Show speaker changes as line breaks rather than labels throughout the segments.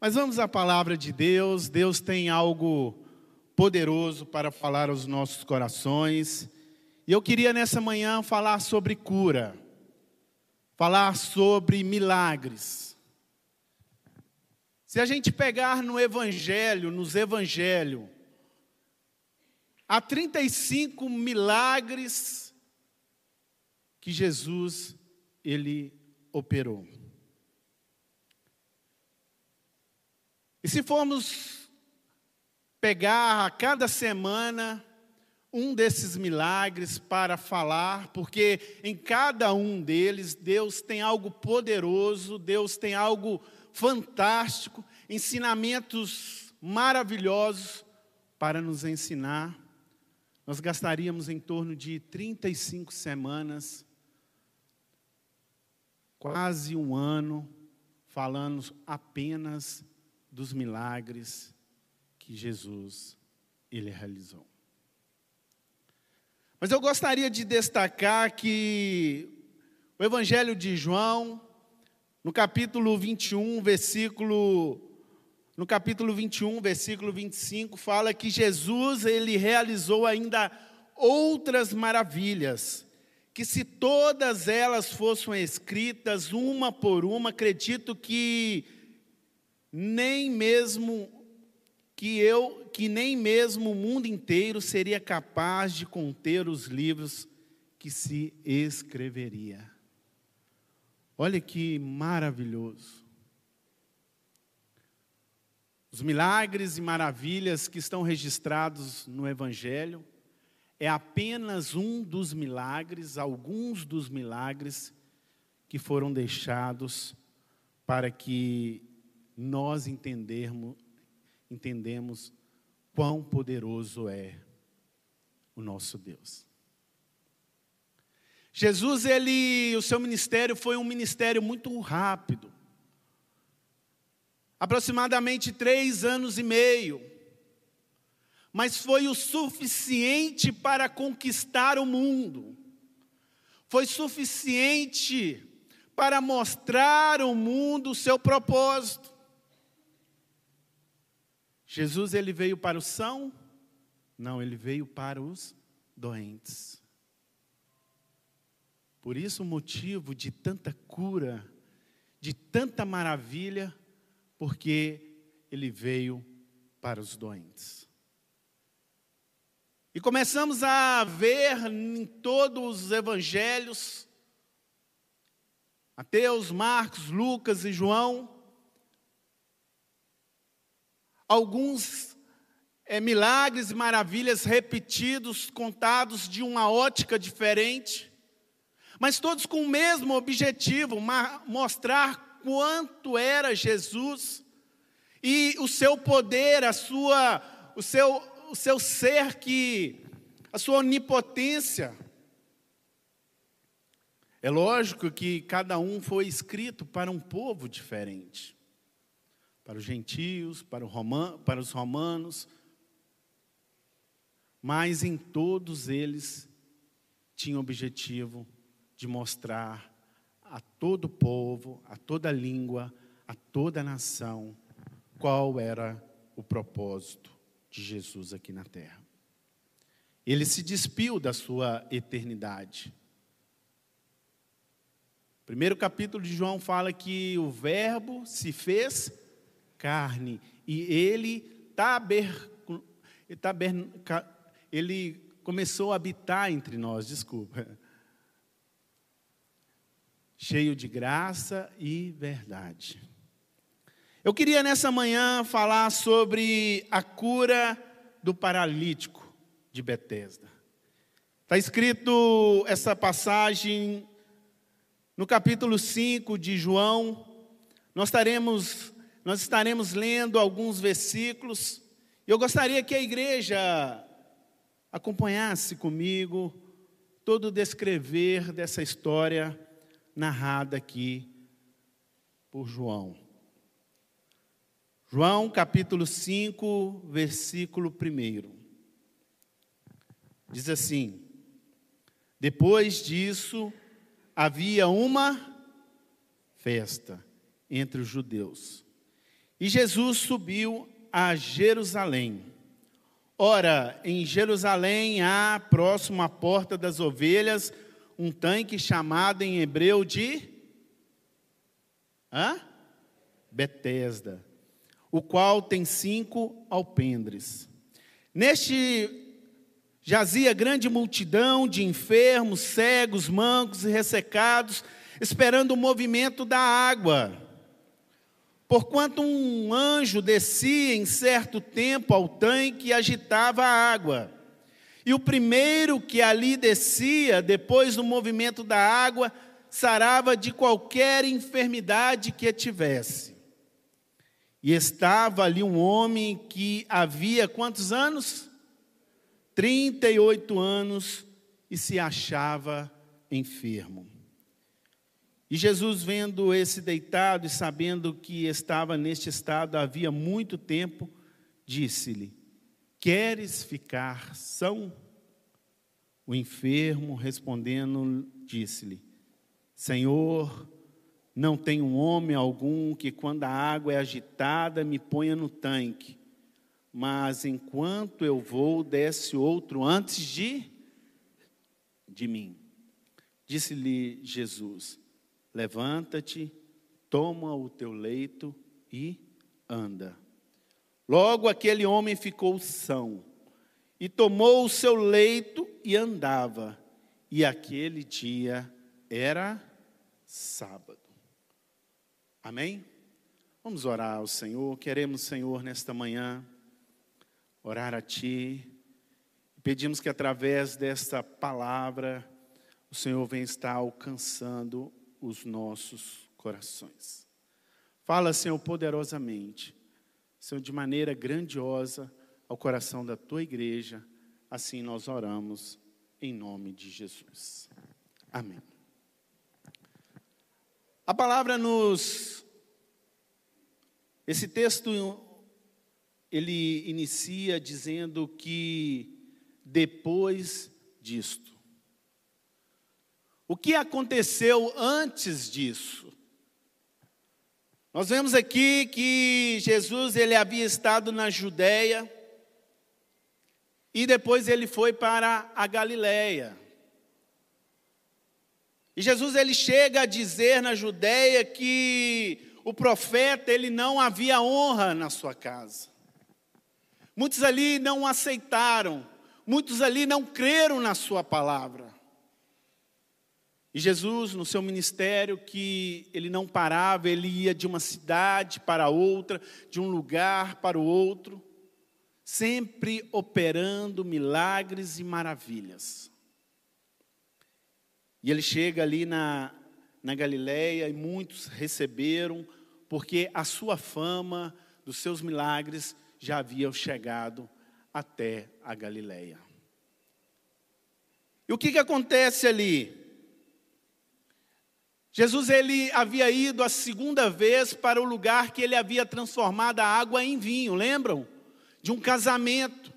Mas vamos à palavra de Deus. Deus tem algo poderoso para falar aos nossos corações. E eu queria nessa manhã falar sobre cura, falar sobre milagres. Se a gente pegar no Evangelho, nos Evangelhos, há 35 milagres que Jesus ele operou. E se formos pegar a cada semana um desses milagres para falar, porque em cada um deles Deus tem algo poderoso, Deus tem algo fantástico, ensinamentos maravilhosos para nos ensinar. Nós gastaríamos em torno de 35 semanas, quase um ano, falando apenas dos milagres que Jesus ele realizou. Mas eu gostaria de destacar que o Evangelho de João, no capítulo 21, versículo no capítulo 21, versículo 25, fala que Jesus ele realizou ainda outras maravilhas, que se todas elas fossem escritas uma por uma, acredito que nem mesmo que eu, que nem mesmo o mundo inteiro seria capaz de conter os livros que se escreveria. Olha que maravilhoso. Os milagres e maravilhas que estão registrados no Evangelho é apenas um dos milagres, alguns dos milagres que foram deixados para que nós entendermos, entendemos quão poderoso é o nosso Deus. Jesus, ele, o seu ministério foi um ministério muito rápido. Aproximadamente três anos e meio. Mas foi o suficiente para conquistar o mundo. Foi suficiente para mostrar ao mundo o seu propósito. Jesus ele veio para o são? Não, ele veio para os doentes. Por isso o motivo de tanta cura, de tanta maravilha, porque ele veio para os doentes. E começamos a ver em todos os evangelhos, Mateus, Marcos, Lucas e João, alguns é, milagres e maravilhas repetidos, contados de uma ótica diferente, mas todos com o mesmo objetivo, mostrar quanto era Jesus e o seu poder, a sua, o seu, o seu ser que, a sua onipotência. É lógico que cada um foi escrito para um povo diferente para os gentios, para, para os romanos, mas em todos eles tinha o objetivo de mostrar a todo povo, a toda língua, a toda nação, qual era o propósito de Jesus aqui na terra. Ele se despiu da sua eternidade. O primeiro capítulo de João fala que o Verbo se fez carne. E ele taber, taber, ele começou a habitar entre nós, desculpa. Cheio de graça e verdade. Eu queria nessa manhã falar sobre a cura do paralítico de Betesda. Está escrito essa passagem no capítulo 5 de João. Nós estaremos nós estaremos lendo alguns versículos. Eu gostaria que a igreja acompanhasse comigo todo o descrever dessa história narrada aqui por João. João capítulo 5, versículo 1. Diz assim: Depois disso, havia uma festa entre os judeus E Jesus subiu a Jerusalém. Ora, em Jerusalém há, próximo à porta das ovelhas, um tanque chamado em hebreu de Hã? Betesda, o qual tem cinco alpendres. Neste jazia grande multidão de enfermos, cegos, mancos e ressecados, esperando o movimento da água. Porquanto um anjo descia em certo tempo ao tanque e agitava a água. E o primeiro que ali descia, depois do movimento da água, sarava de qualquer enfermidade que tivesse. E estava ali um homem que havia quantos anos? 38 anos e se achava enfermo. E Jesus, vendo esse deitado e sabendo que estava neste estado havia muito tempo, disse-lhe: Queres ficar são? O enfermo, respondendo, disse-lhe: Senhor, não tenho homem algum que, quando a água é agitada, me ponha no tanque, mas enquanto eu vou, desce outro antes de, de mim. Disse-lhe Jesus: Levanta-te, toma o teu leito e anda. Logo aquele homem ficou são, e tomou o seu leito e andava. E aquele dia era sábado. Amém? Vamos orar ao Senhor. Queremos, Senhor, nesta manhã, orar a Ti. Pedimos que através desta palavra, o Senhor venha estar alcançando os nossos corações. Fala, Senhor, poderosamente, Senhor, de maneira grandiosa ao coração da tua igreja. Assim nós oramos em nome de Jesus. Amém. A palavra nos esse texto ele inicia dizendo que depois disto o que aconteceu antes disso? Nós vemos aqui que Jesus ele havia estado na Judéia e depois ele foi para a Galiléia. E Jesus ele chega a dizer na Judéia que o profeta ele não havia honra na sua casa. Muitos ali não aceitaram, muitos ali não creram na sua palavra. E Jesus, no seu ministério, que ele não parava, ele ia de uma cidade para outra, de um lugar para o outro, sempre operando milagres e maravilhas. E ele chega ali na, na Galileia e muitos receberam, porque a sua fama dos seus milagres já havia chegado até a Galileia. E o que, que acontece ali? Jesus ele havia ido a segunda vez para o lugar que ele havia transformado a água em vinho, lembram? De um casamento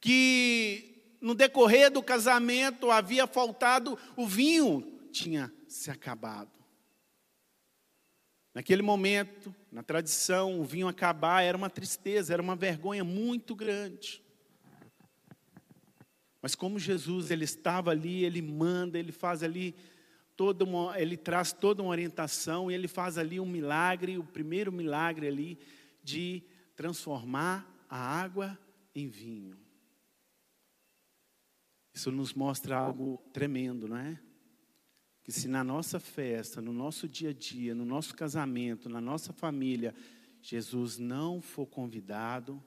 que no decorrer do casamento havia faltado o vinho, tinha se acabado. Naquele momento, na tradição, o vinho acabar era uma tristeza, era uma vergonha muito grande. Mas como Jesus ele estava ali, ele manda, ele faz ali toda uma, ele traz toda uma orientação e ele faz ali um milagre, o primeiro milagre ali de transformar a água em vinho. Isso nos mostra algo tremendo, não é? Que se na nossa festa, no nosso dia a dia, no nosso casamento, na nossa família, Jesus não for convidado,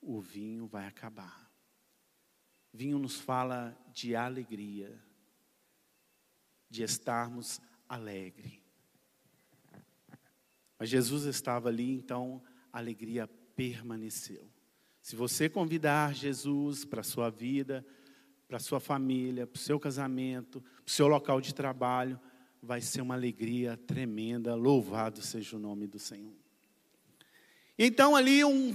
o vinho vai acabar. Vinho nos fala de alegria de estarmos alegre. Mas Jesus estava ali, então a alegria permaneceu. Se você convidar Jesus para a sua vida, para a sua família, para o seu casamento, para o seu local de trabalho, vai ser uma alegria tremenda. Louvado seja o nome do Senhor. Então, ali, um,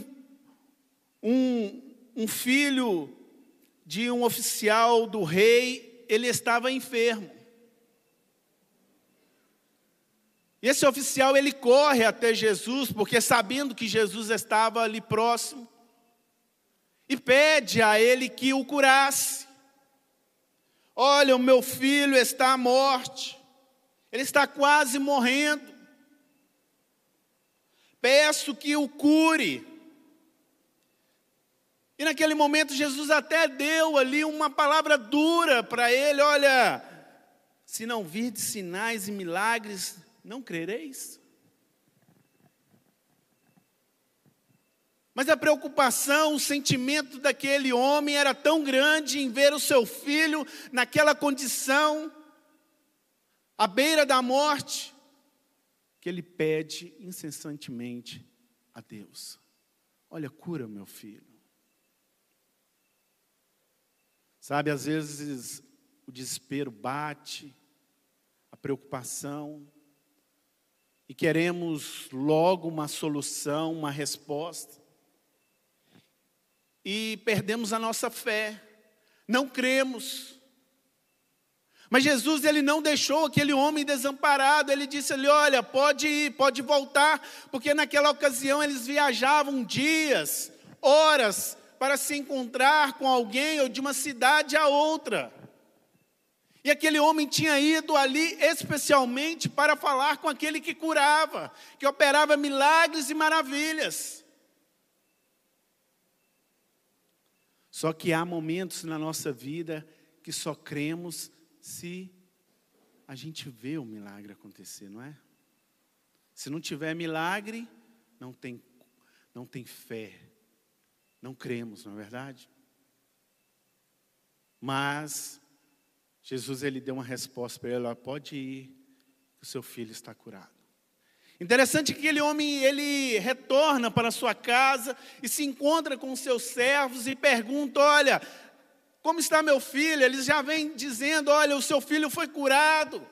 um, um filho de um oficial do rei, ele estava enfermo. E esse oficial ele corre até Jesus, porque sabendo que Jesus estava ali próximo, e pede a ele que o curasse. Olha, o meu filho está à morte, ele está quase morrendo. Peço que o cure. E naquele momento Jesus até deu ali uma palavra dura para ele: olha, se não virdes sinais e milagres, não crereis? Mas a preocupação, o sentimento daquele homem era tão grande em ver o seu filho naquela condição, à beira da morte, que ele pede incessantemente a Deus: Olha, cura meu filho. Sabe, às vezes o desespero bate, a preocupação, e queremos logo uma solução, uma resposta. E perdemos a nossa fé, não cremos. Mas Jesus ele não deixou aquele homem desamparado, ele disse ali, olha, pode ir, pode voltar, porque naquela ocasião eles viajavam dias, horas para se encontrar com alguém ou de uma cidade a outra. E aquele homem tinha ido ali especialmente para falar com aquele que curava, que operava milagres e maravilhas. Só que há momentos na nossa vida que só cremos se a gente vê o milagre acontecer, não é? Se não tiver milagre, não tem, não tem fé, não cremos, não é verdade? Mas Jesus ele deu uma resposta para ele, ó, pode ir, o seu filho está curado. Interessante que aquele homem ele retorna para sua casa e se encontra com os seus servos e pergunta: Olha, como está meu filho? Eles já vêm dizendo: Olha, o seu filho foi curado.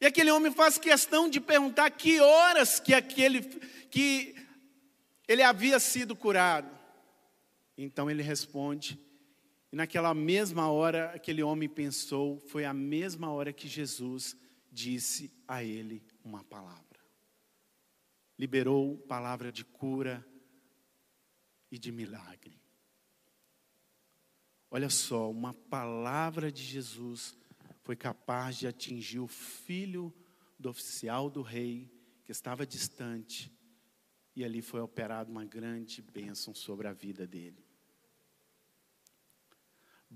E aquele homem faz questão de perguntar que horas que aquele que ele havia sido curado. Então ele responde e naquela mesma hora, aquele homem pensou, foi a mesma hora que Jesus disse a ele uma palavra. Liberou palavra de cura e de milagre. Olha só, uma palavra de Jesus foi capaz de atingir o filho do oficial do rei, que estava distante, e ali foi operada uma grande bênção sobre a vida dele.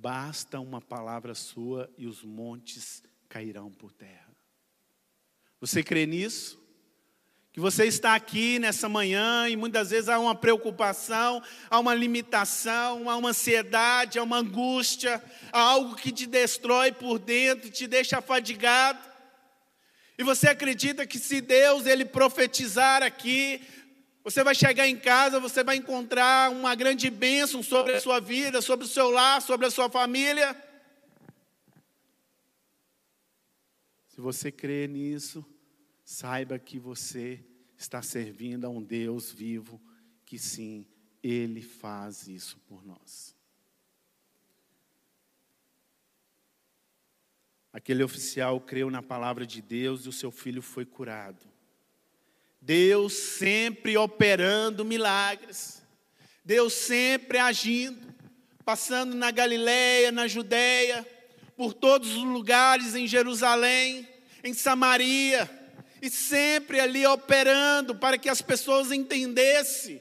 Basta uma palavra sua e os montes cairão por terra. Você crê nisso? Que você está aqui nessa manhã e muitas vezes há uma preocupação, há uma limitação, há uma ansiedade, há uma angústia, há algo que te destrói por dentro, te deixa fadigado. E você acredita que se Deus ele profetizar aqui, você vai chegar em casa, você vai encontrar uma grande bênção sobre a sua vida, sobre o seu lar, sobre a sua família. Se você crê nisso, saiba que você está servindo a um Deus vivo, que sim, Ele faz isso por nós. Aquele oficial creu na palavra de Deus e o seu filho foi curado. Deus sempre operando milagres, Deus sempre agindo, passando na Galileia, na Judéia, por todos os lugares em Jerusalém, em Samaria, e sempre ali operando para que as pessoas entendessem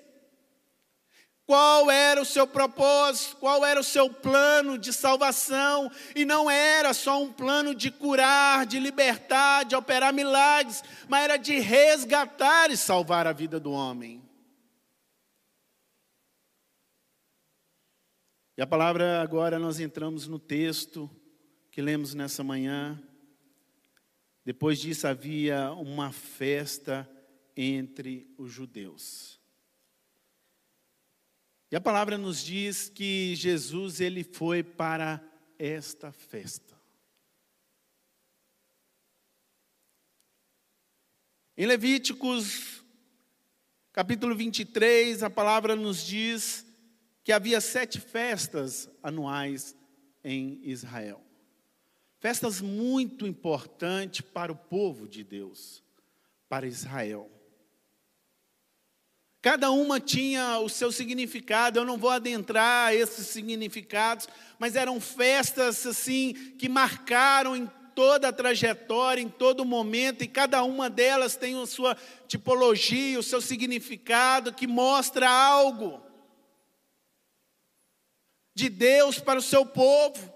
qual era o seu propósito, qual era o seu plano de salvação, e não era só um plano de curar, de libertar, de operar milagres, mas era de resgatar e salvar a vida do homem. E a palavra agora nós entramos no texto que lemos nessa manhã. Depois disso havia uma festa entre os judeus. E a palavra nos diz que Jesus ele foi para esta festa. Em Levíticos, capítulo 23, a palavra nos diz que havia sete festas anuais em Israel. Festas muito importantes para o povo de Deus, para Israel. Cada uma tinha o seu significado, eu não vou adentrar esses significados, mas eram festas assim que marcaram em toda a trajetória, em todo momento, e cada uma delas tem a sua tipologia, o seu significado que mostra algo de Deus para o seu povo.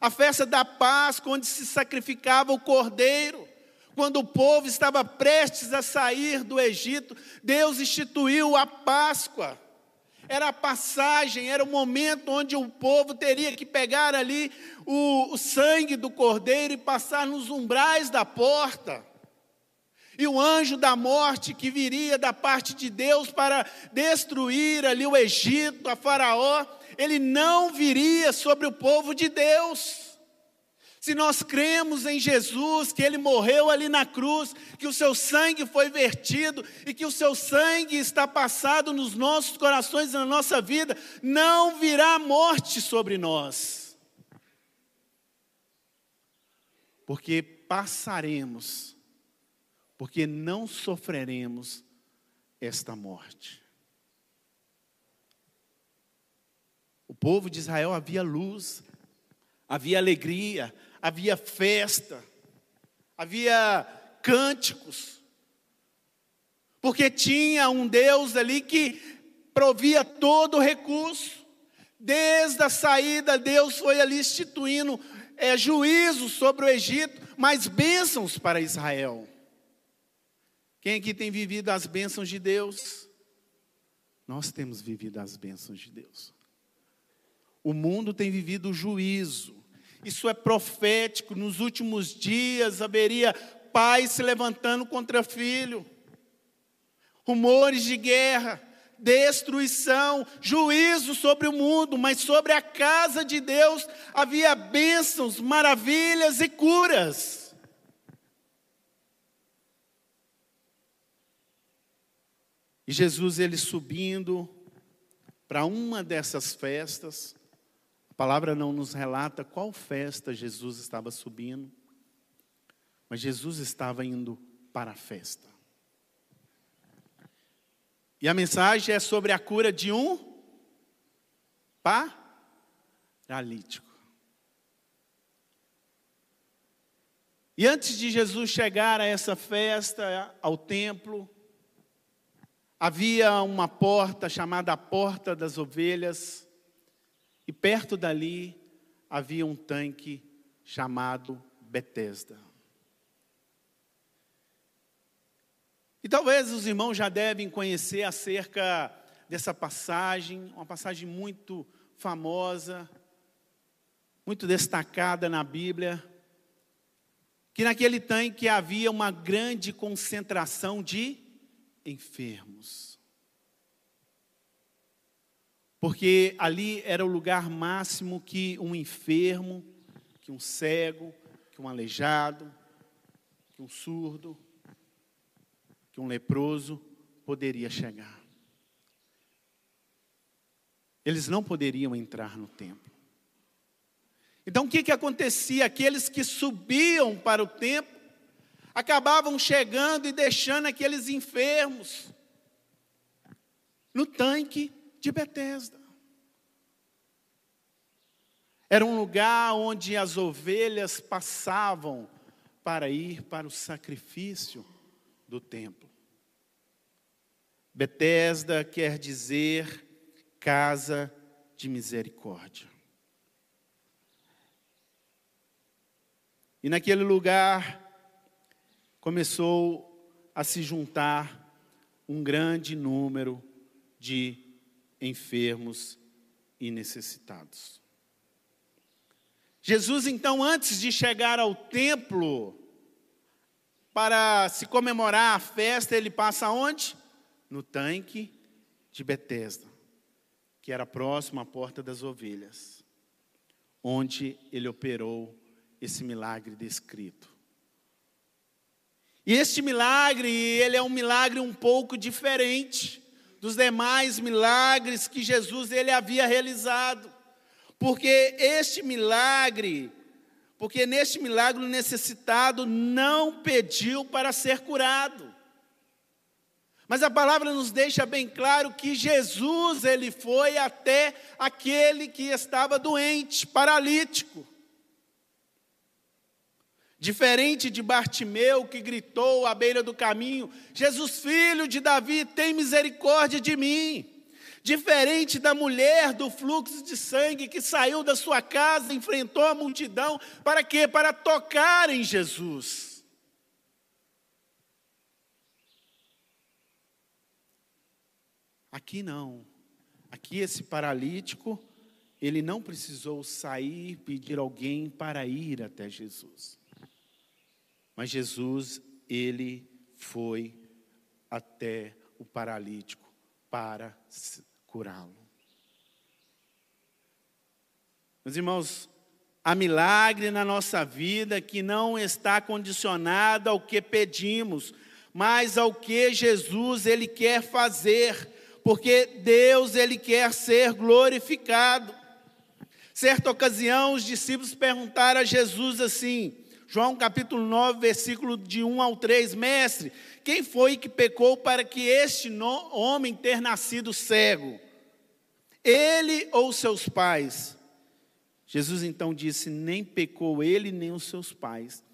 A festa da Páscoa, onde se sacrificava o cordeiro. Quando o povo estava prestes a sair do Egito, Deus instituiu a Páscoa. Era a passagem, era o momento onde o povo teria que pegar ali o, o sangue do cordeiro e passar nos umbrais da porta. E o anjo da morte que viria da parte de Deus para destruir ali o Egito, a Faraó, ele não viria sobre o povo de Deus. Se nós cremos em Jesus, que Ele morreu ali na cruz, que o seu sangue foi vertido e que o seu sangue está passado nos nossos corações, na nossa vida, não virá morte sobre nós. Porque passaremos, porque não sofreremos esta morte. O povo de Israel havia luz, havia alegria, havia festa, havia cânticos, porque tinha um Deus ali que provia todo o recurso. Desde a saída, Deus foi ali instituindo é, juízo sobre o Egito, mas bênçãos para Israel. Quem aqui tem vivido as bênçãos de Deus? Nós temos vivido as bênçãos de Deus. O mundo tem vivido o juízo, isso é profético. Nos últimos dias haveria pai se levantando contra filho, rumores de guerra, destruição, juízo sobre o mundo, mas sobre a casa de Deus havia bênçãos, maravilhas e curas. E Jesus ele subindo para uma dessas festas, palavra não nos relata qual festa Jesus estava subindo, mas Jesus estava indo para a festa. E a mensagem é sobre a cura de um paralítico. E antes de Jesus chegar a essa festa, ao templo, havia uma porta chamada a Porta das Ovelhas, e perto dali havia um tanque chamado Betesda. E talvez os irmãos já devem conhecer acerca dessa passagem, uma passagem muito famosa, muito destacada na Bíblia, que naquele tanque havia uma grande concentração de enfermos porque ali era o lugar máximo que um enfermo, que um cego, que um aleijado, que um surdo, que um leproso poderia chegar. Eles não poderiam entrar no templo. Então o que, que acontecia? Aqueles que subiam para o templo acabavam chegando e deixando aqueles enfermos no tanque de Betesda. Era um lugar onde as ovelhas passavam para ir para o sacrifício do templo. Betesda quer dizer casa de misericórdia. E naquele lugar começou a se juntar um grande número de enfermos e necessitados. Jesus, então, antes de chegar ao templo, para se comemorar a festa, ele passa onde? No tanque de Betesda, que era próximo à porta das ovelhas, onde ele operou esse milagre descrito. E este milagre, ele é um milagre um pouco diferente dos demais milagres que Jesus ele havia realizado. Porque este milagre Porque neste milagre o necessitado não pediu para ser curado. Mas a palavra nos deixa bem claro que Jesus, ele foi até aquele que estava doente, paralítico. Diferente de Bartimeu, que gritou à beira do caminho: Jesus, filho de Davi, tem misericórdia de mim. Diferente da mulher do fluxo de sangue que saiu da sua casa, enfrentou a multidão, para quê? Para tocar em Jesus. Aqui não. Aqui esse paralítico, ele não precisou sair, pedir alguém para ir até Jesus. Mas Jesus, ele foi até o paralítico para curá-lo. Meus irmãos, há milagre na nossa vida que não está condicionado ao que pedimos, mas ao que Jesus ele quer fazer, porque Deus ele quer ser glorificado. Certa ocasião, os discípulos perguntaram a Jesus assim: João capítulo 9, versículo de 1 ao 3, mestre, quem foi que pecou para que este homem ter nascido cego? Ele ou seus pais? Jesus então disse: Nem pecou ele nem os seus pais,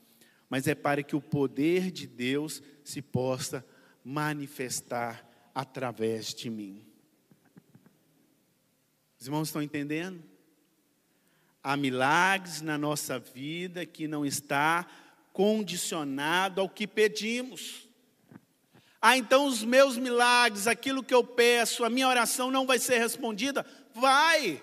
mas é para que o poder de Deus se possa manifestar através de mim. Os irmãos estão entendendo? Há milagres na nossa vida que não está condicionado ao que pedimos. Ah, então os meus milagres, aquilo que eu peço, a minha oração não vai ser respondida? Vai.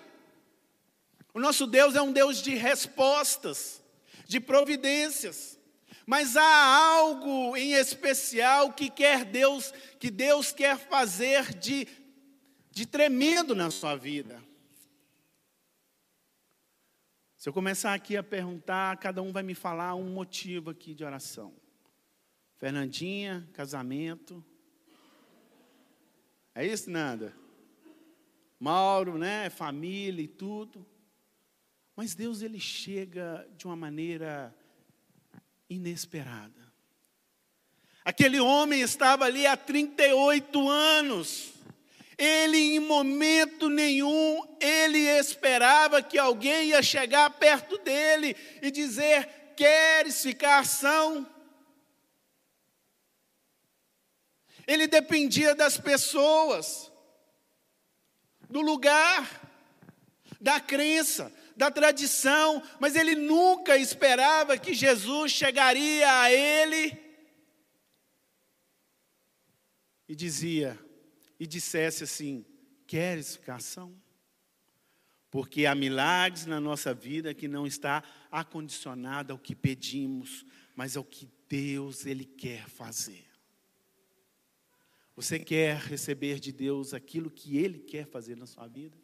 O nosso Deus é um Deus de respostas, de providências. Mas há algo em especial que quer Deus, que Deus quer fazer de, de tremendo na sua vida. Se eu começar aqui a perguntar, cada um vai me falar um motivo aqui de oração. Fernandinha, casamento. É isso, Nanda? Mauro, né? Família e tudo. Mas Deus, ele chega de uma maneira inesperada. Aquele homem estava ali há 38 anos. Ele, em momento nenhum, ele esperava que alguém ia chegar perto dele e dizer: Queres ficar são? Ele dependia das pessoas, do lugar, da crença, da tradição, mas ele nunca esperava que Jesus chegaria a ele e dizia: e dissesse assim: Queres ficar são? Porque há milagres na nossa vida que não está acondicionado ao que pedimos, mas ao que Deus ele quer fazer. Você quer receber de Deus aquilo que ele quer fazer na sua vida?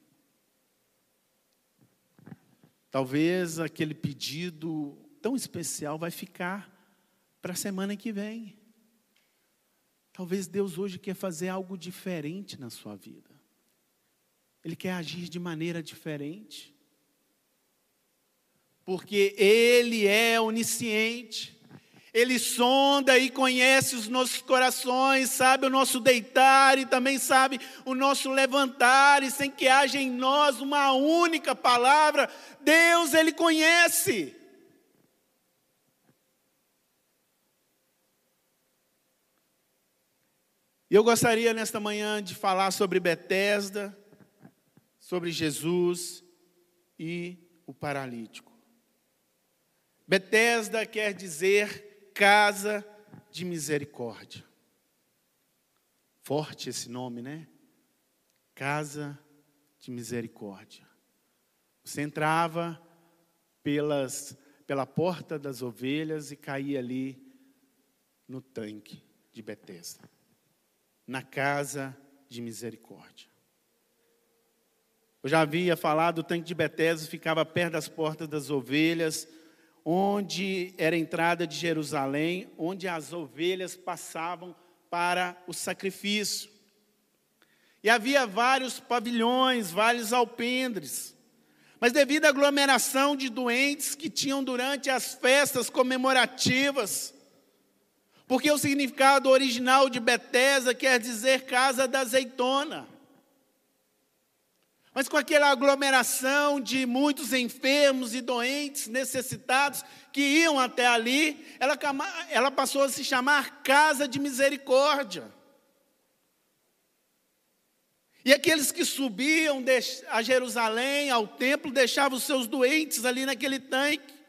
Talvez aquele pedido tão especial vai ficar para a semana que vem. Talvez Deus hoje quer fazer algo diferente na sua vida. Ele quer agir de maneira diferente. Porque Ele é onisciente. Ele sonda e conhece os nossos corações, sabe o nosso deitar e também sabe o nosso levantar, e sem que haja em nós uma única palavra, Deus, Ele conhece. E eu gostaria nesta manhã de falar sobre Betesda, sobre Jesus e o paralítico. Betesda quer dizer casa de misericórdia. Forte esse nome, né? Casa de misericórdia. Você entrava pelas, pela porta das ovelhas e caía ali no tanque de Betesda na casa de misericórdia. Eu já havia falado, o tanque de Betesda ficava perto das portas das ovelhas, onde era a entrada de Jerusalém, onde as ovelhas passavam para o sacrifício. E havia vários pavilhões, vários alpendres. mas devido à aglomeração de doentes que tinham durante as festas comemorativas, porque o significado original de Betesda quer dizer casa da azeitona. Mas com aquela aglomeração de muitos enfermos e doentes, necessitados, que iam até ali, ela, ela passou a se chamar Casa de Misericórdia. E aqueles que subiam a Jerusalém, ao templo, deixavam os seus doentes ali naquele tanque.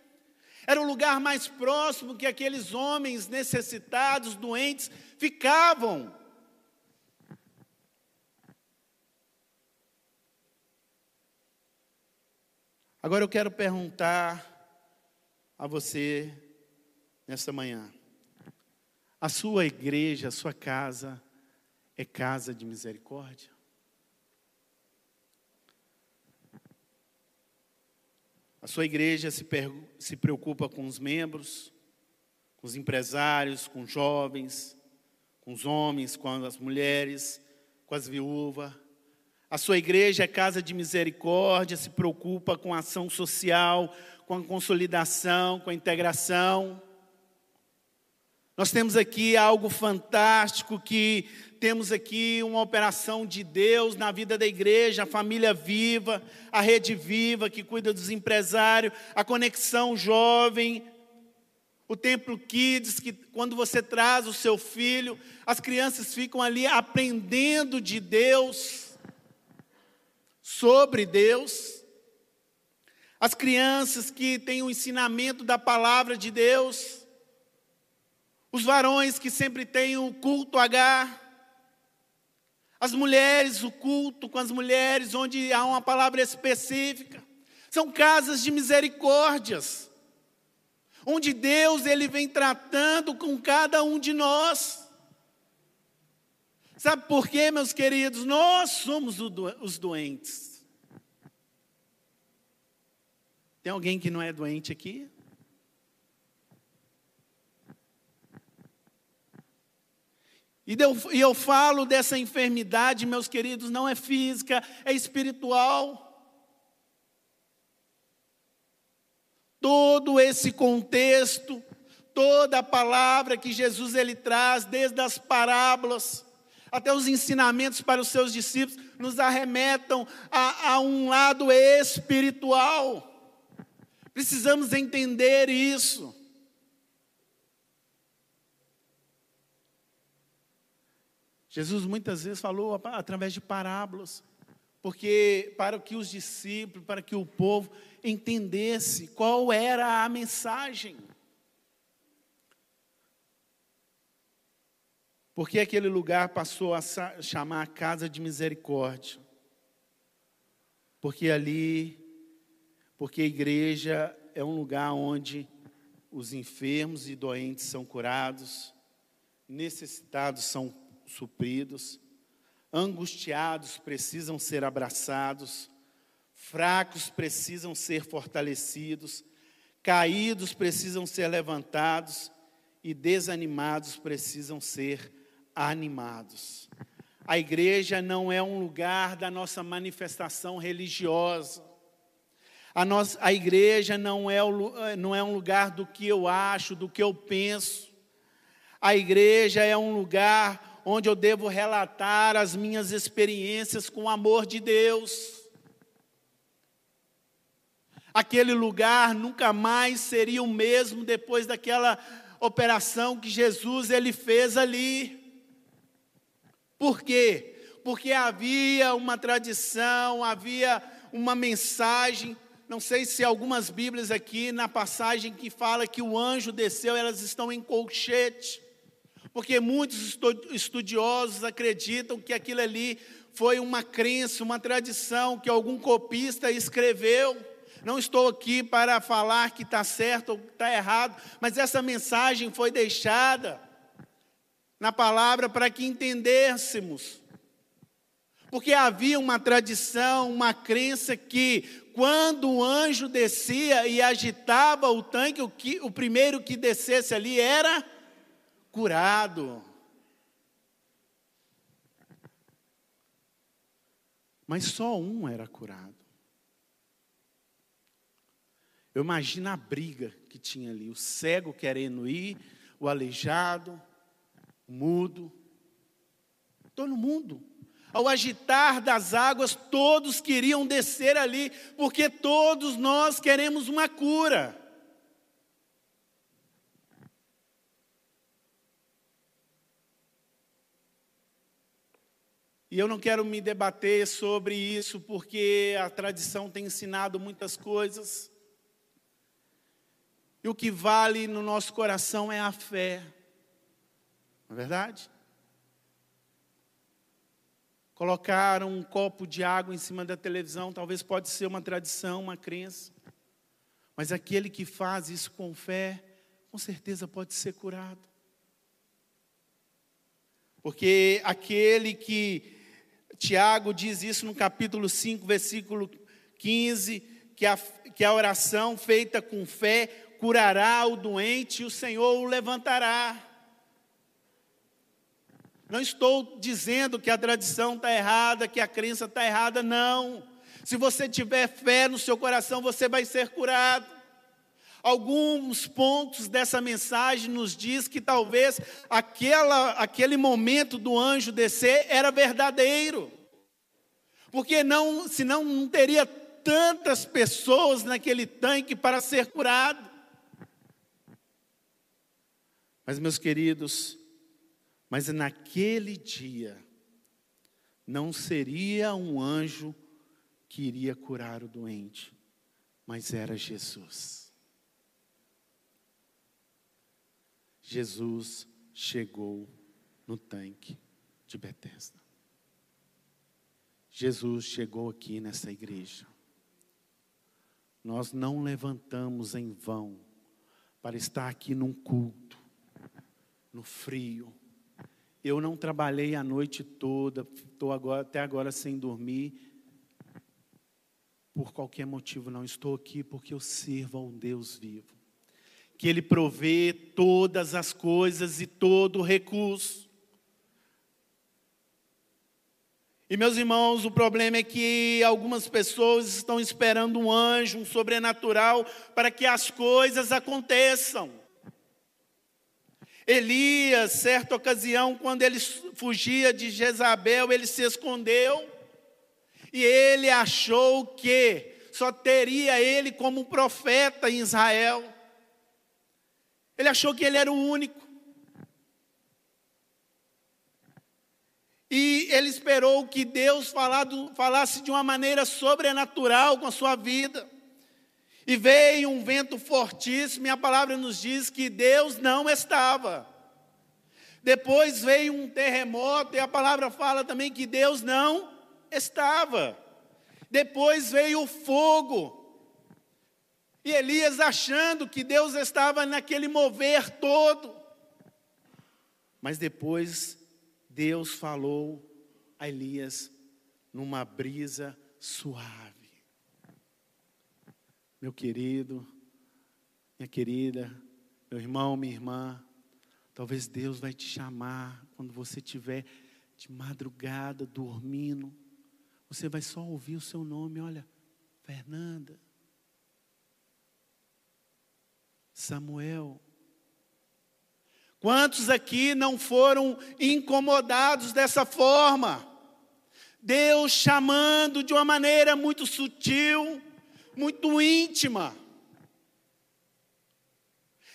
Era o lugar mais próximo que aqueles homens necessitados, doentes, ficavam. Agora eu quero perguntar a você nesta manhã: a sua igreja, a sua casa é casa de misericórdia? A sua igreja se, se preocupa com os membros, com os empresários, com os jovens, com os homens, com as mulheres, com as viúvas. A sua igreja é casa de misericórdia, se preocupa com a ação social, com a consolidação, com a integração. Nós temos aqui algo fantástico que temos aqui uma operação de Deus na vida da igreja, a família viva, a rede viva que cuida dos empresários, a conexão jovem, o Templo Kids, que quando você traz o seu filho, as crianças ficam ali aprendendo de Deus, sobre Deus. As crianças que têm o ensinamento da palavra de Deus. Os varões que sempre têm o culto H. As mulheres, o culto com as mulheres, onde há uma palavra específica. São casas de misericórdias. Onde Deus ele vem tratando com cada um de nós. Sabe por quê, meus queridos? Nós somos os doentes. Tem alguém que não é doente aqui? E eu, e eu falo dessa enfermidade, meus queridos, não é física, é espiritual. Todo esse contexto, toda a palavra que Jesus ele traz, desde as parábolas até os ensinamentos para os seus discípulos, nos arremetam a, a um lado espiritual. Precisamos entender isso. Jesus muitas vezes falou através de parábolas, porque para que os discípulos, para que o povo entendesse qual era a mensagem. Porque aquele lugar passou a chamar casa de misericórdia. Porque ali, porque a igreja é um lugar onde os enfermos e doentes são curados, necessitados são supridos, angustiados precisam ser abraçados, fracos precisam ser fortalecidos, caídos precisam ser levantados e desanimados precisam ser animados. A igreja não é um lugar da nossa manifestação religiosa. A, nossa, a igreja não é, o, não é um lugar do que eu acho, do que eu penso. A igreja é um lugar onde eu devo relatar as minhas experiências com o amor de Deus. Aquele lugar nunca mais seria o mesmo depois daquela operação que Jesus ele fez ali. Por quê? Porque havia uma tradição, havia uma mensagem. Não sei se algumas Bíblias aqui, na passagem que fala que o anjo desceu, elas estão em colchete porque muitos estudiosos acreditam que aquilo ali foi uma crença, uma tradição que algum copista escreveu. Não estou aqui para falar que está certo ou está errado, mas essa mensagem foi deixada na palavra para que entendêssemos. Porque havia uma tradição, uma crença que quando o anjo descia e agitava o tanque, o, que, o primeiro que descesse ali era curado. Mas só um era curado. Eu imagino a briga que tinha ali, o cego querendo ir, o aleijado, o mudo, todo mundo. Ao agitar das águas, todos queriam descer ali, porque todos nós queremos uma cura. E eu não quero me debater sobre isso, porque a tradição tem ensinado muitas coisas. E o que vale no nosso coração é a fé. Não é verdade? Colocar um copo de água em cima da televisão, talvez pode ser uma tradição, uma crença. Mas aquele que faz isso com fé, com certeza pode ser curado. Porque aquele que Tiago diz isso no capítulo 5, versículo 15, que a, que a oração feita com fé curará o doente e o Senhor o levantará. Não estou dizendo que a tradição está errada, que a crença está errada, não. Se você tiver fé no seu coração, você vai ser curado. Alguns pontos dessa mensagem nos diz que talvez aquela, aquele momento do anjo descer era verdadeiro. Porque não, senão não teria tantas pessoas naquele tanque para ser curado. Mas meus queridos, mas naquele dia não seria um anjo que iria curar o doente, mas era Jesus. Jesus chegou no tanque de Betesda. Jesus chegou aqui nessa igreja. Nós não levantamos em vão para estar aqui num culto, no frio. Eu não trabalhei a noite toda, estou agora, até agora sem dormir. Por qualquer motivo, não estou aqui porque eu sirvo a um Deus vivo que Ele provê todas as coisas e todo recurso. E meus irmãos, o problema é que algumas pessoas estão esperando um anjo, um sobrenatural, para que as coisas aconteçam. Elias, certa ocasião, quando ele fugia de Jezabel, ele se escondeu, e ele achou que só teria ele como profeta em Israel. Ele achou que ele era o único. E ele esperou que Deus falado, falasse de uma maneira sobrenatural com a sua vida. E veio um vento fortíssimo, e a palavra nos diz que Deus não estava. Depois veio um terremoto, e a palavra fala também que Deus não estava. Depois veio o fogo, e Elias achando que Deus estava naquele mover todo. Mas depois Deus falou a Elias numa brisa suave. Meu querido, minha querida, meu irmão, minha irmã, talvez Deus vai te chamar quando você estiver de madrugada dormindo. Você vai só ouvir o seu nome, olha, Fernanda. Samuel. Quantos aqui não foram incomodados dessa forma? Deus chamando de uma maneira muito sutil, muito íntima.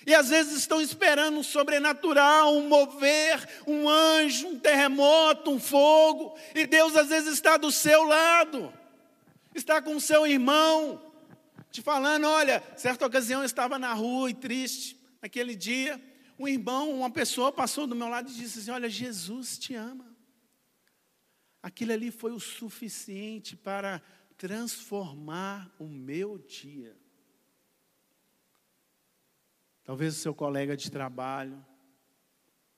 E às vezes estão esperando um sobrenatural, um mover, um anjo, um terremoto, um fogo. E Deus às vezes está do seu lado, está com o seu irmão, te falando, olha, certa ocasião eu estava na rua e triste, naquele dia, um irmão, uma pessoa passou do meu lado e disse assim: Olha, Jesus te ama. Aquilo ali foi o suficiente para transformar o meu dia. Talvez o seu colega de trabalho,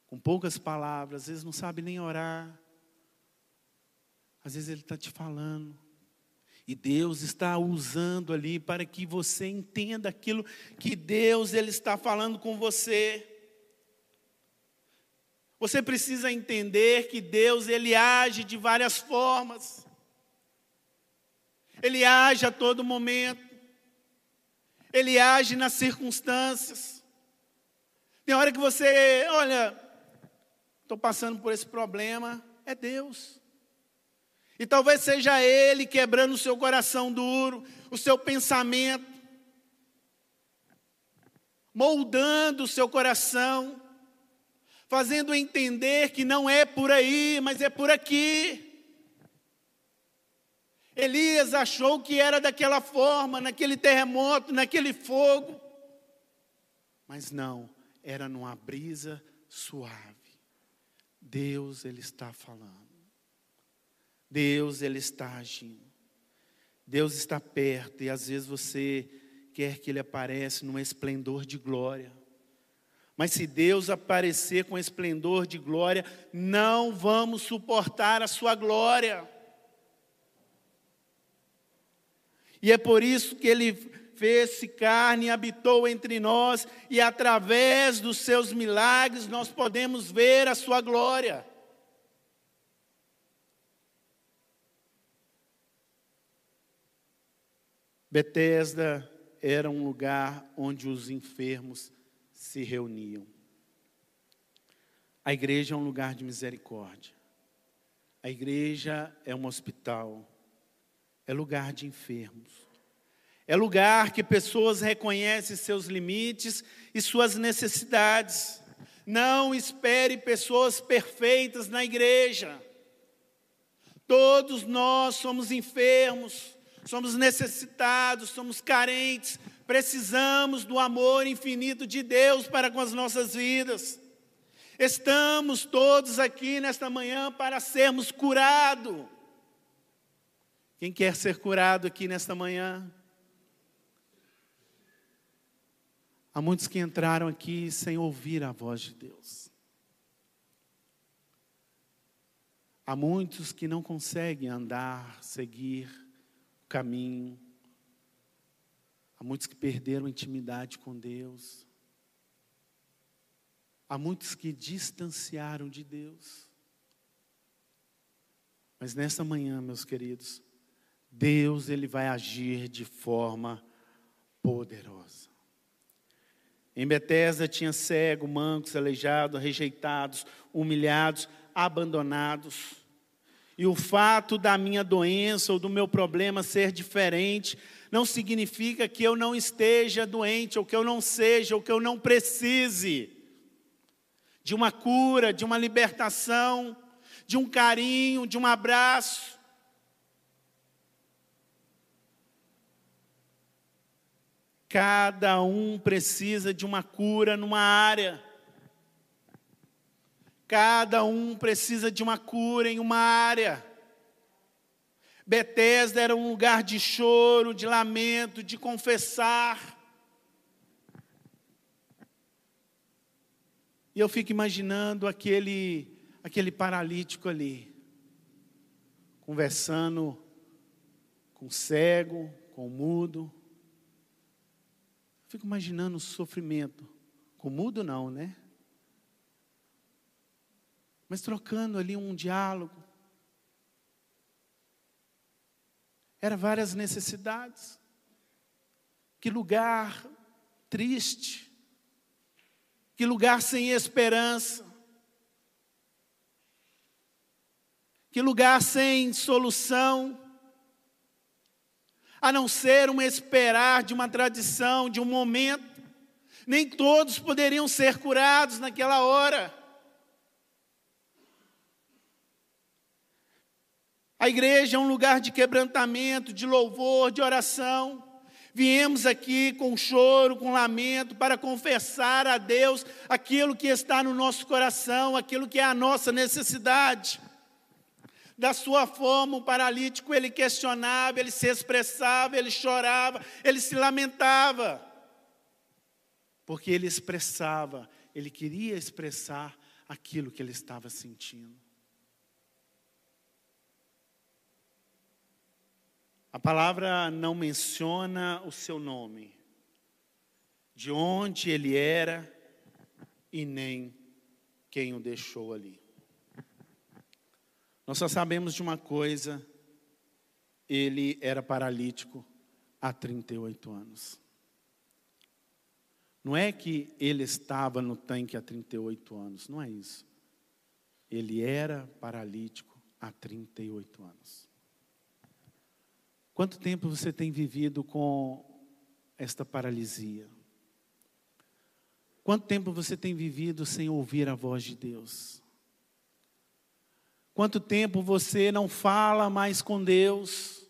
com poucas palavras, às vezes não sabe nem orar, às vezes ele está te falando, e Deus está usando ali para que você entenda aquilo que Deus ele está falando com você. Você precisa entender que Deus ele age de várias formas. Ele age a todo momento. Ele age nas circunstâncias. Tem hora que você, olha, estou passando por esse problema, é Deus. E talvez seja Ele quebrando o seu coração duro, o seu pensamento, moldando o seu coração, fazendo entender que não é por aí, mas é por aqui. Elias achou que era daquela forma, naquele terremoto, naquele fogo. Mas não, era numa brisa suave. Deus, Ele está falando. Deus, Ele está agindo. Deus está perto e às vezes você quer que Ele apareça num esplendor de glória. Mas se Deus aparecer com esplendor de glória, não vamos suportar a sua glória. E é por isso que ele fez-se carne e habitou entre nós, e através dos seus milagres nós podemos ver a sua glória. Betesda era um lugar onde os enfermos se reuniam. A igreja é um lugar de misericórdia. A igreja é um hospital. É lugar de enfermos. É lugar que pessoas reconhecem seus limites e suas necessidades. Não espere pessoas perfeitas na igreja. Todos nós somos enfermos, somos necessitados, somos carentes, Precisamos do amor infinito de Deus para com as nossas vidas. Estamos todos aqui nesta manhã para sermos curados. Quem quer ser curado aqui nesta manhã? Há muitos que entraram aqui sem ouvir a voz de Deus. Há muitos que não conseguem andar, seguir caminho Há muitos que perderam intimidade com Deus. Há muitos que distanciaram de Deus. Mas nessa manhã, meus queridos, Deus ele vai agir de forma poderosa. Em Betesda tinha cego, mancos, aleijados, rejeitados, humilhados, abandonados. E o fato da minha doença ou do meu problema ser diferente não significa que eu não esteja doente, ou que eu não seja, ou que eu não precise de uma cura, de uma libertação, de um carinho, de um abraço. Cada um precisa de uma cura numa área. Cada um precisa de uma cura em uma área. Betesda era um lugar de choro, de lamento, de confessar. E eu fico imaginando aquele, aquele paralítico ali, conversando com o cego, com o mudo. Fico imaginando o sofrimento. Com o mudo não, né? Mas trocando ali um diálogo. Era várias necessidades. Que lugar triste. Que lugar sem esperança. Que lugar sem solução. A não ser um esperar de uma tradição, de um momento. Nem todos poderiam ser curados naquela hora. A igreja é um lugar de quebrantamento, de louvor, de oração. Viemos aqui com choro, com lamento, para confessar a Deus aquilo que está no nosso coração, aquilo que é a nossa necessidade. Da sua forma, o paralítico ele questionava, ele se expressava, ele chorava, ele se lamentava. Porque ele expressava, ele queria expressar aquilo que ele estava sentindo. A palavra não menciona o seu nome, de onde ele era e nem quem o deixou ali. Nós só sabemos de uma coisa: ele era paralítico há 38 anos. Não é que ele estava no tanque há 38 anos, não é isso. Ele era paralítico há 38 anos. Quanto tempo você tem vivido com esta paralisia? Quanto tempo você tem vivido sem ouvir a voz de Deus? Quanto tempo você não fala mais com Deus?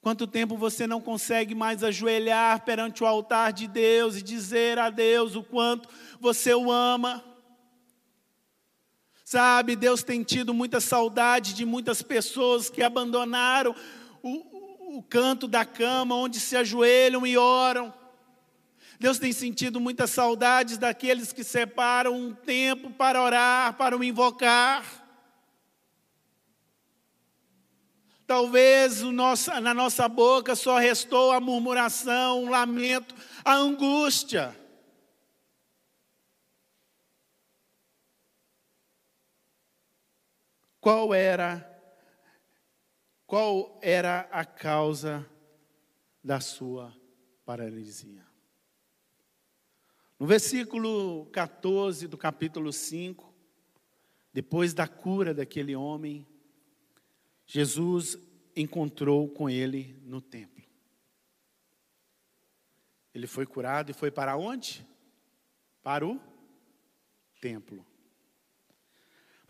Quanto tempo você não consegue mais ajoelhar perante o altar de Deus e dizer a Deus o quanto você o ama? Sabe, Deus tem tido muita saudade de muitas pessoas que abandonaram o, o canto da cama, onde se ajoelham e oram. Deus tem sentido muitas saudades daqueles que separam um tempo para orar, para o invocar. Talvez na nossa boca só restou a murmuração, o lamento, a angústia. Qual era qual era a causa da sua paralisia? No versículo 14 do capítulo 5, depois da cura daquele homem, Jesus encontrou com ele no templo. Ele foi curado e foi para onde? Para o templo.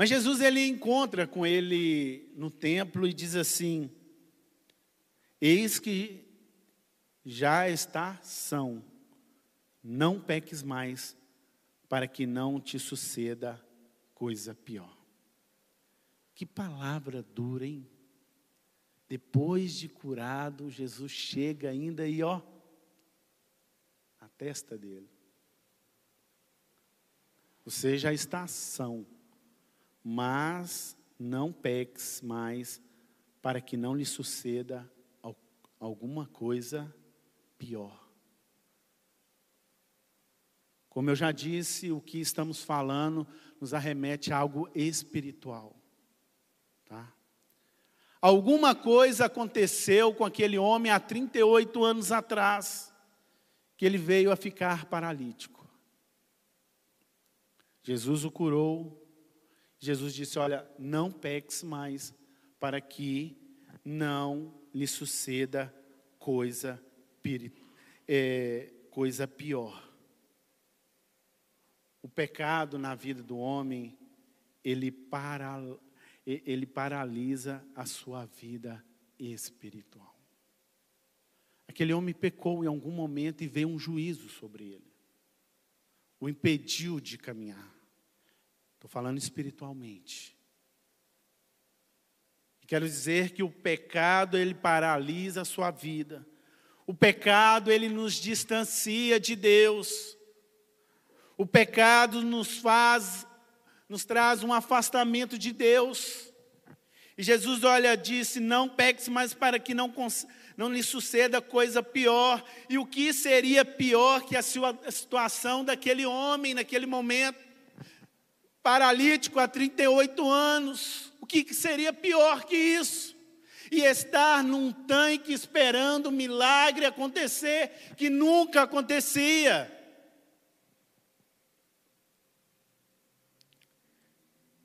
Mas Jesus ele encontra com ele no templo e diz assim: Eis que já está são, não peques mais, para que não te suceda coisa pior. Que palavra dura, hein? Depois de curado, Jesus chega ainda e ó, a testa dele. Você já está são, mas não peques mais, para que não lhe suceda alguma coisa pior. Como eu já disse, o que estamos falando nos arremete a algo espiritual. Tá? Alguma coisa aconteceu com aquele homem há 38 anos atrás, que ele veio a ficar paralítico. Jesus o curou. Jesus disse: Olha, não peques mais, para que não lhe suceda coisa, é, coisa pior. O pecado na vida do homem, ele para, ele paralisa a sua vida espiritual. Aquele homem pecou em algum momento e veio um juízo sobre ele. O impediu de caminhar. Estou falando espiritualmente. Quero dizer que o pecado ele paralisa a sua vida. O pecado ele nos distancia de Deus. O pecado nos faz nos traz um afastamento de Deus. E Jesus, olha, disse: Não peques mais para que não, não lhe suceda coisa pior. E o que seria pior que a situação daquele homem naquele momento? Paralítico há 38 anos. O que, seria pior que isso? E estar num tanque esperando um milagre acontecer que nunca acontecia.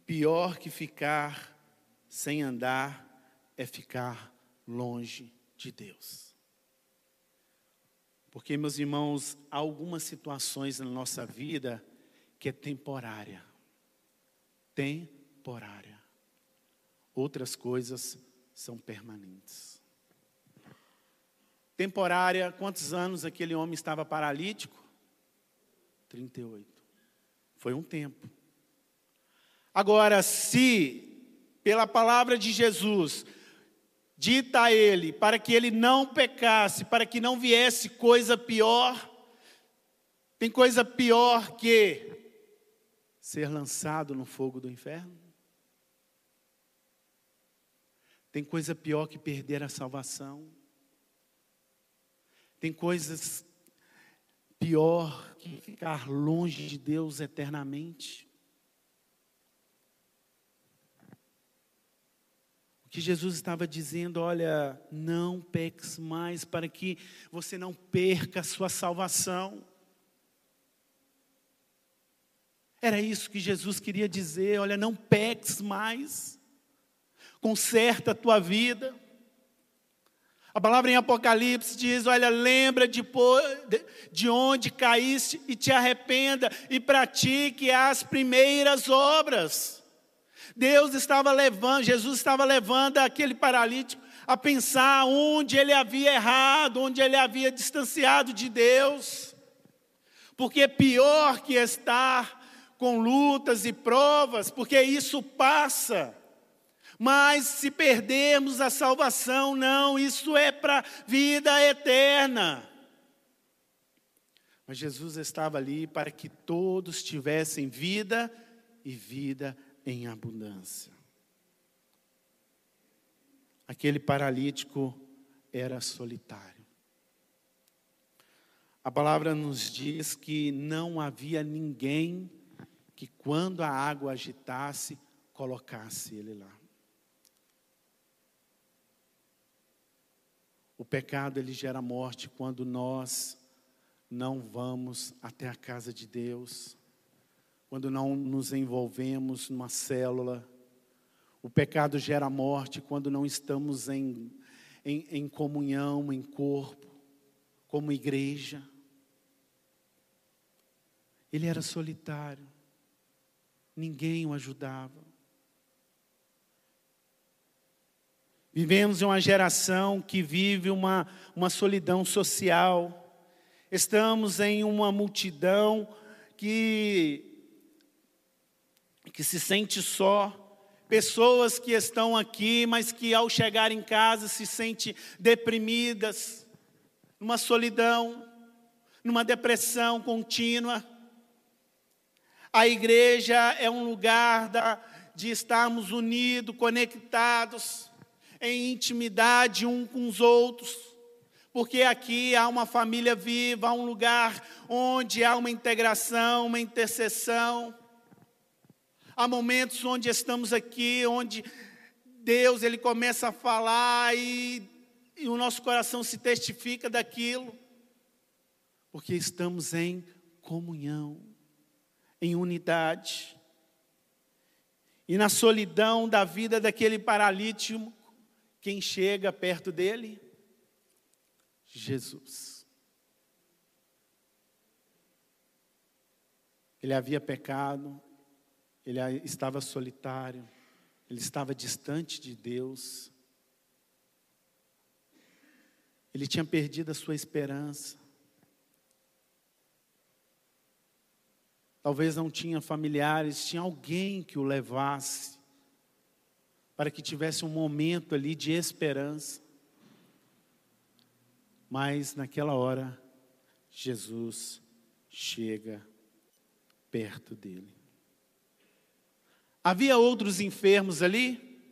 Pior que ficar sem andar é ficar longe de Deus. Porque, meus irmãos, há algumas situações na nossa vida que é temporária. Temporária. Outras coisas são permanentes. Temporária, quantos anos aquele homem estava paralítico? 38. Foi um tempo. Agora, se pela palavra de Jesus dita a ele para que ele não pecasse, para que não viesse coisa pior, tem coisa pior que ser lançado no fogo do inferno? Tem coisa pior que perder a salvação? Tem coisas pior que ficar longe de Deus eternamente? que Jesus estava dizendo: olha, não peques mais, para que você não perca a sua salvação. Era isso que Jesus queria dizer: olha, não peques mais, conserta a tua vida. A palavra em Apocalipse diz: Olha, lembra de, de onde caíste e te arrependa e pratique as primeiras obras. Deus estava levando, Jesus estava levando aquele paralítico a pensar onde ele havia errado, onde ele havia distanciado de Deus. Porque pior que estar com lutas e provas, porque isso passa. Mas se perdermos a salvação, não, isso é para vida eterna. Mas Jesus estava ali para que todos tivessem vida e vida em abundância. Aquele paralítico era solitário. A palavra nos diz que não havia ninguém que, quando a água agitasse, colocasse ele lá. O pecado ele gera morte quando nós não vamos até a casa de Deus, quando não nos envolvemos numa célula. O pecado gera morte quando não estamos em, em, em comunhão, em corpo, como igreja. Ele era solitário, ninguém o ajudava. Vivemos em uma geração que vive uma, uma solidão social. Estamos em uma multidão que, que se sente só. Pessoas que estão aqui, mas que ao chegar em casa se sentem deprimidas, numa solidão, numa depressão contínua. A igreja é um lugar da, de estarmos unidos, conectados em intimidade um com os outros, porque aqui há uma família viva, há um lugar onde há uma integração, uma intercessão. Há momentos onde estamos aqui, onde Deus ele começa a falar e, e o nosso coração se testifica daquilo, porque estamos em comunhão, em unidade. E na solidão da vida daquele paralítico, quem chega perto dele? Jesus. Ele havia pecado, ele estava solitário, ele estava distante de Deus, ele tinha perdido a sua esperança. Talvez não tinha familiares, tinha alguém que o levasse para que tivesse um momento ali de esperança. Mas naquela hora, Jesus chega perto dele. Havia outros enfermos ali?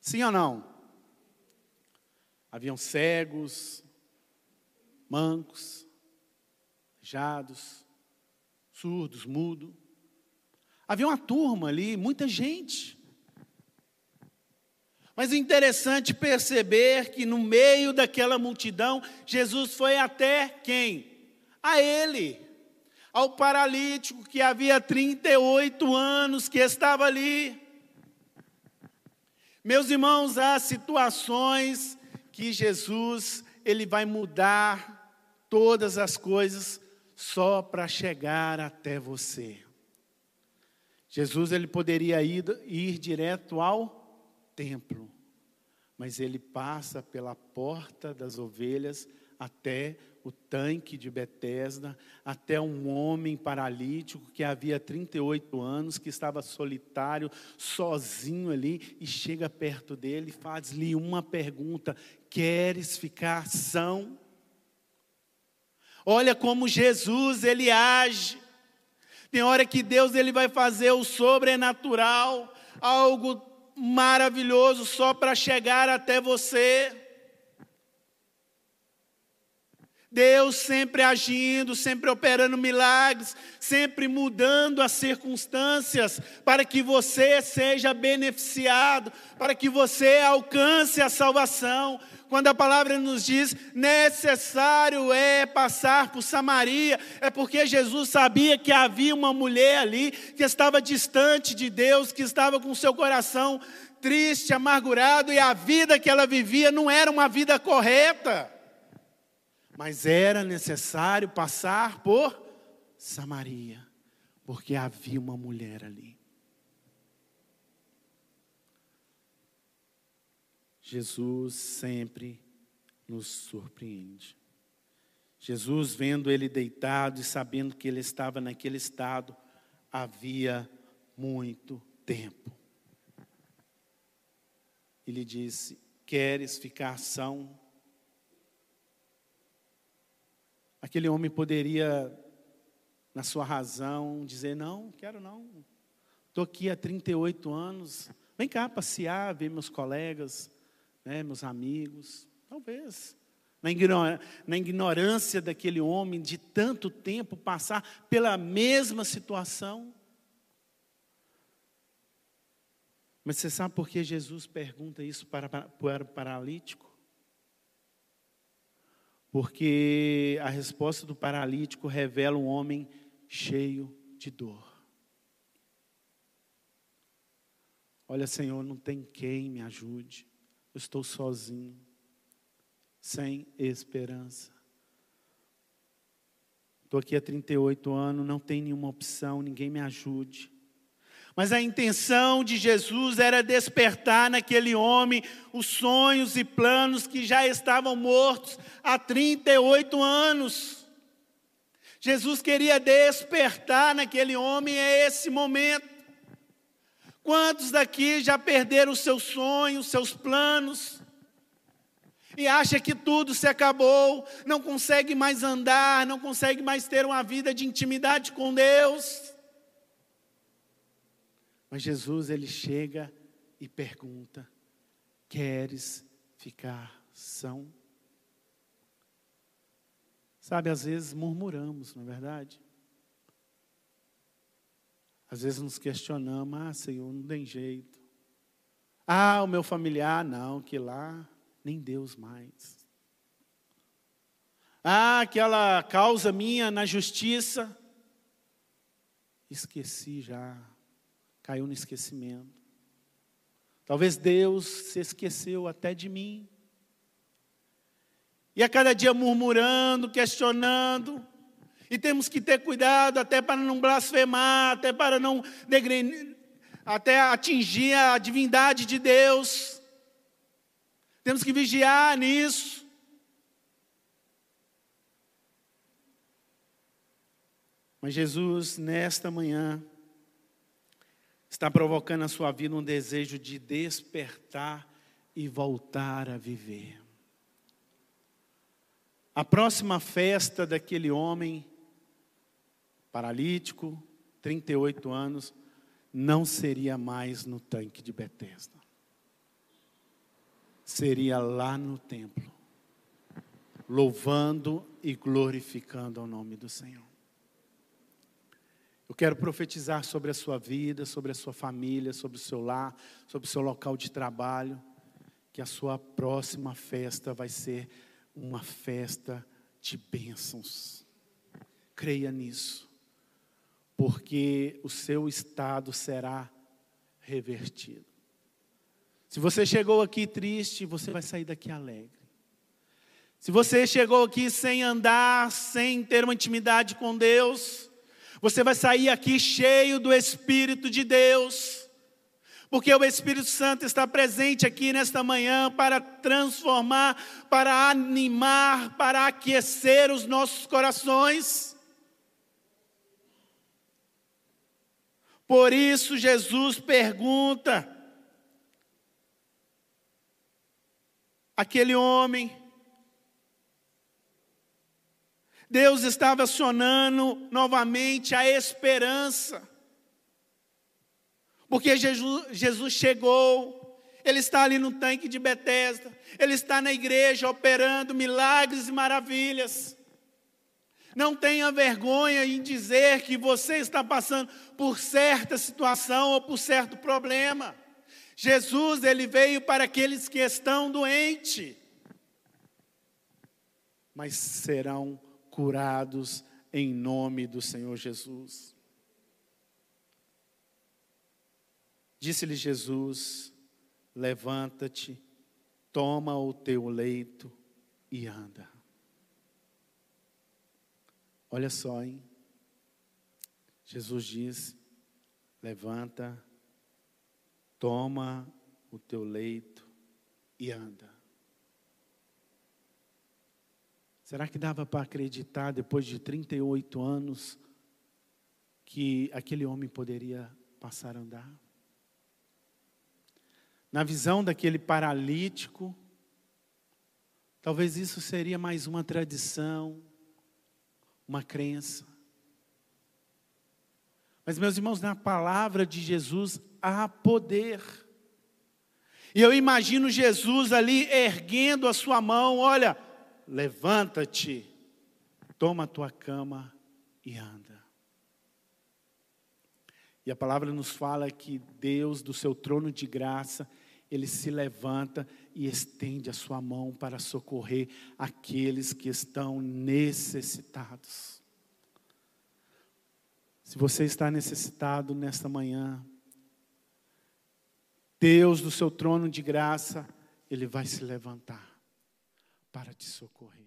Sim ou não? Haviam cegos, mancos, jados, surdos, mudos. Havia uma turma ali, muita gente. Mas é interessante perceber que no meio daquela multidão, Jesus foi até quem? A ele, ao paralítico que havia 38 anos que estava ali. Meus irmãos, há situações que Jesus ele vai mudar todas as coisas só para chegar até você. Jesus ele poderia ir, ir direto ao templo, mas ele passa pela porta das ovelhas até o tanque de Betesda, até um homem paralítico que havia 38 anos, que estava solitário, sozinho ali, e chega perto dele e faz-lhe uma pergunta: Queres ficar são? Olha como Jesus ele age. Tem hora que Deus ele vai fazer o sobrenatural, algo maravilhoso só para chegar até você. Deus sempre agindo, sempre operando milagres, sempre mudando as circunstâncias para que você seja beneficiado, para que você alcance a salvação. Quando a palavra nos diz necessário é passar por Samaria, é porque Jesus sabia que havia uma mulher ali que estava distante de Deus, que estava com seu coração triste, amargurado, e a vida que ela vivia não era uma vida correta. Mas era necessário passar por Samaria, porque havia uma mulher ali. Jesus sempre nos surpreende. Jesus, vendo ele deitado e sabendo que ele estava naquele estado, havia muito tempo. Ele disse: Queres ficar são? Aquele homem poderia, na sua razão, dizer: Não, quero não. Estou aqui há 38 anos. Vem cá passear, ver meus colegas, né, meus amigos. Talvez. Na ignorância daquele homem de tanto tempo passar pela mesma situação. Mas você sabe por que Jesus pergunta isso para, para o paralítico? Porque a resposta do paralítico revela um homem cheio de dor. Olha, Senhor, não tem quem me ajude. Eu estou sozinho, sem esperança. Estou aqui há 38 anos, não tem nenhuma opção, ninguém me ajude. Mas a intenção de Jesus era despertar naquele homem os sonhos e planos que já estavam mortos há 38 anos. Jesus queria despertar naquele homem esse momento. Quantos daqui já perderam seus sonhos, seus planos? E acha que tudo se acabou, não consegue mais andar, não consegue mais ter uma vida de intimidade com Deus? Mas Jesus ele chega e pergunta: Queres ficar são? Sabe, às vezes murmuramos, não é verdade? Às vezes nos questionamos: Ah, Senhor, não tem jeito. Ah, o meu familiar, não, que lá nem Deus mais. Ah, aquela causa minha na justiça, esqueci já caiu no esquecimento. Talvez Deus se esqueceu até de mim. E a cada dia murmurando, questionando. E temos que ter cuidado até para não blasfemar, até para não degredir, até atingir a divindade de Deus. Temos que vigiar nisso. Mas Jesus, nesta manhã, está provocando na sua vida um desejo de despertar e voltar a viver. A próxima festa daquele homem paralítico, 38 anos, não seria mais no tanque de Betesda. Seria lá no templo, louvando e glorificando ao nome do Senhor. Eu quero profetizar sobre a sua vida, sobre a sua família, sobre o seu lar, sobre o seu local de trabalho, que a sua próxima festa vai ser uma festa de bênçãos. Creia nisso, porque o seu estado será revertido. Se você chegou aqui triste, você vai sair daqui alegre. Se você chegou aqui sem andar, sem ter uma intimidade com Deus, você vai sair aqui cheio do Espírito de Deus, porque o Espírito Santo está presente aqui nesta manhã para transformar, para animar, para aquecer os nossos corações. Por isso, Jesus pergunta: aquele homem, Deus estava acionando novamente a esperança. Porque Jesus, Jesus chegou, Ele está ali no tanque de Betesda, Ele está na igreja operando milagres e maravilhas. Não tenha vergonha em dizer que você está passando por certa situação ou por certo problema. Jesus, ele veio para aqueles que estão doentes. mas serão curados em nome do Senhor Jesus. Disse-lhe Jesus: Levanta-te, toma o teu leito e anda. Olha só, hein? Jesus diz: Levanta, toma o teu leito e anda. Será que dava para acreditar, depois de 38 anos, que aquele homem poderia passar a andar? Na visão daquele paralítico, talvez isso seria mais uma tradição, uma crença. Mas, meus irmãos, na palavra de Jesus há poder. E eu imagino Jesus ali erguendo a sua mão: olha, levanta-te, toma a tua cama e anda. E a palavra nos fala que Deus, do seu trono de graça, ele se levanta e estende a sua mão para socorrer aqueles que estão necessitados. Se você está necessitado nesta manhã, Deus do seu trono de graça, Ele vai se levantar para te socorrer.